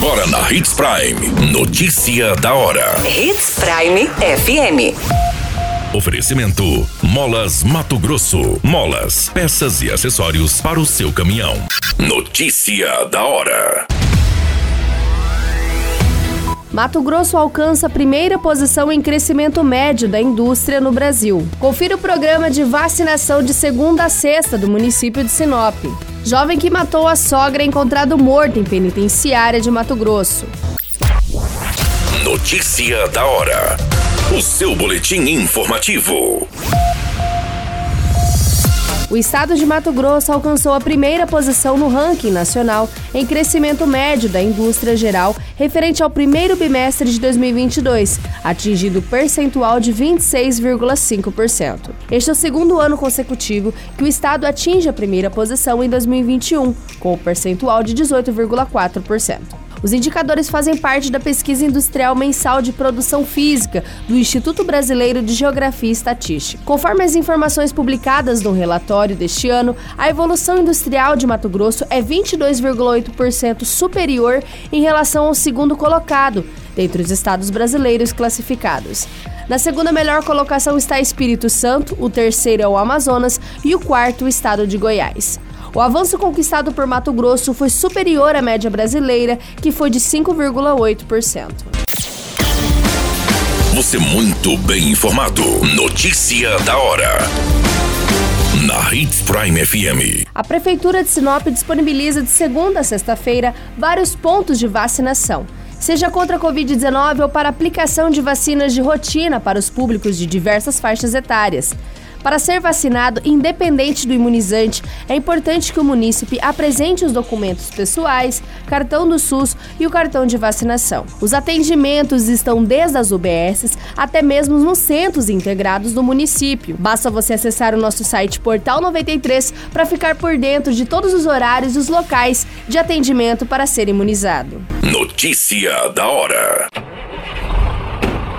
Agora na Hits Prime. Notícia da hora. Hits Prime FM. Oferecimento: Molas Mato Grosso. Molas, peças e acessórios para o seu caminhão. Notícia da hora. Mato Grosso alcança a primeira posição em crescimento médio da indústria no Brasil. Confira o programa de vacinação de segunda a sexta do município de Sinop. Jovem que matou a sogra é encontrado morto em penitenciária de Mato Grosso. Notícia da hora. O seu boletim informativo. O estado de Mato Grosso alcançou a primeira posição no ranking nacional em crescimento médio da indústria geral referente ao primeiro bimestre de 2022, atingindo percentual de 26,5%. Este é o segundo ano consecutivo que o estado atinge a primeira posição em 2021, com o percentual de 18,4%. Os indicadores fazem parte da pesquisa industrial mensal de produção física do Instituto Brasileiro de Geografia e Estatística. Conforme as informações publicadas no relatório deste ano, a evolução industrial de Mato Grosso é 22,8% superior em relação ao segundo colocado, dentre os estados brasileiros classificados. Na segunda melhor colocação está Espírito Santo, o terceiro é o Amazonas e o quarto o estado de Goiás. O avanço conquistado por Mato Grosso foi superior à média brasileira, que foi de 5,8%. Você muito bem informado. Notícia da hora. Na Hits Prime FM. A Prefeitura de Sinop disponibiliza de segunda a sexta-feira vários pontos de vacinação seja contra a Covid-19 ou para aplicação de vacinas de rotina para os públicos de diversas faixas etárias. Para ser vacinado, independente do imunizante, é importante que o munícipe apresente os documentos pessoais, cartão do SUS e o cartão de vacinação. Os atendimentos estão desde as UBSs até mesmo nos centros integrados do município. Basta você acessar o nosso site Portal 93 para ficar por dentro de todos os horários e os locais de atendimento para ser imunizado. Notícia da hora.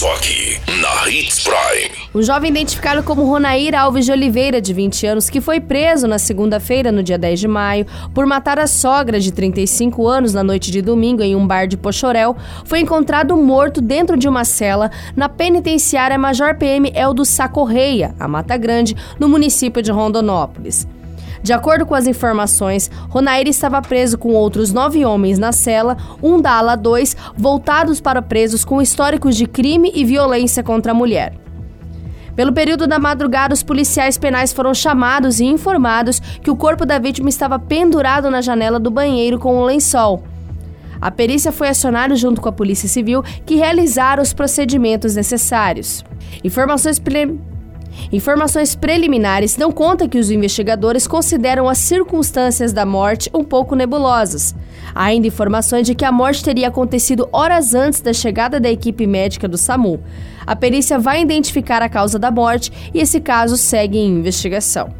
Só aqui, na Hits Prime. Um jovem identificado como Ronair Alves de Oliveira, de 20 anos, que foi preso na segunda-feira, no dia 10 de maio, por matar a sogra de 35 anos na noite de domingo em um bar de Pochorel, foi encontrado morto dentro de uma cela na penitenciária Major PM Eldo Sacorreia, a Mata Grande, no município de Rondonópolis. De acordo com as informações, Ronair estava preso com outros nove homens na cela, um da ala 2, voltados para presos com históricos de crime e violência contra a mulher. Pelo período da madrugada, os policiais penais foram chamados e informados que o corpo da vítima estava pendurado na janela do banheiro com um lençol. A perícia foi acionada junto com a Polícia Civil, que realizaram os procedimentos necessários. Informações preliminares Informações preliminares dão conta que os investigadores consideram as circunstâncias da morte um pouco nebulosas. Há ainda informações de que a morte teria acontecido horas antes da chegada da equipe médica do SAMU. A perícia vai identificar a causa da morte e esse caso segue em investigação.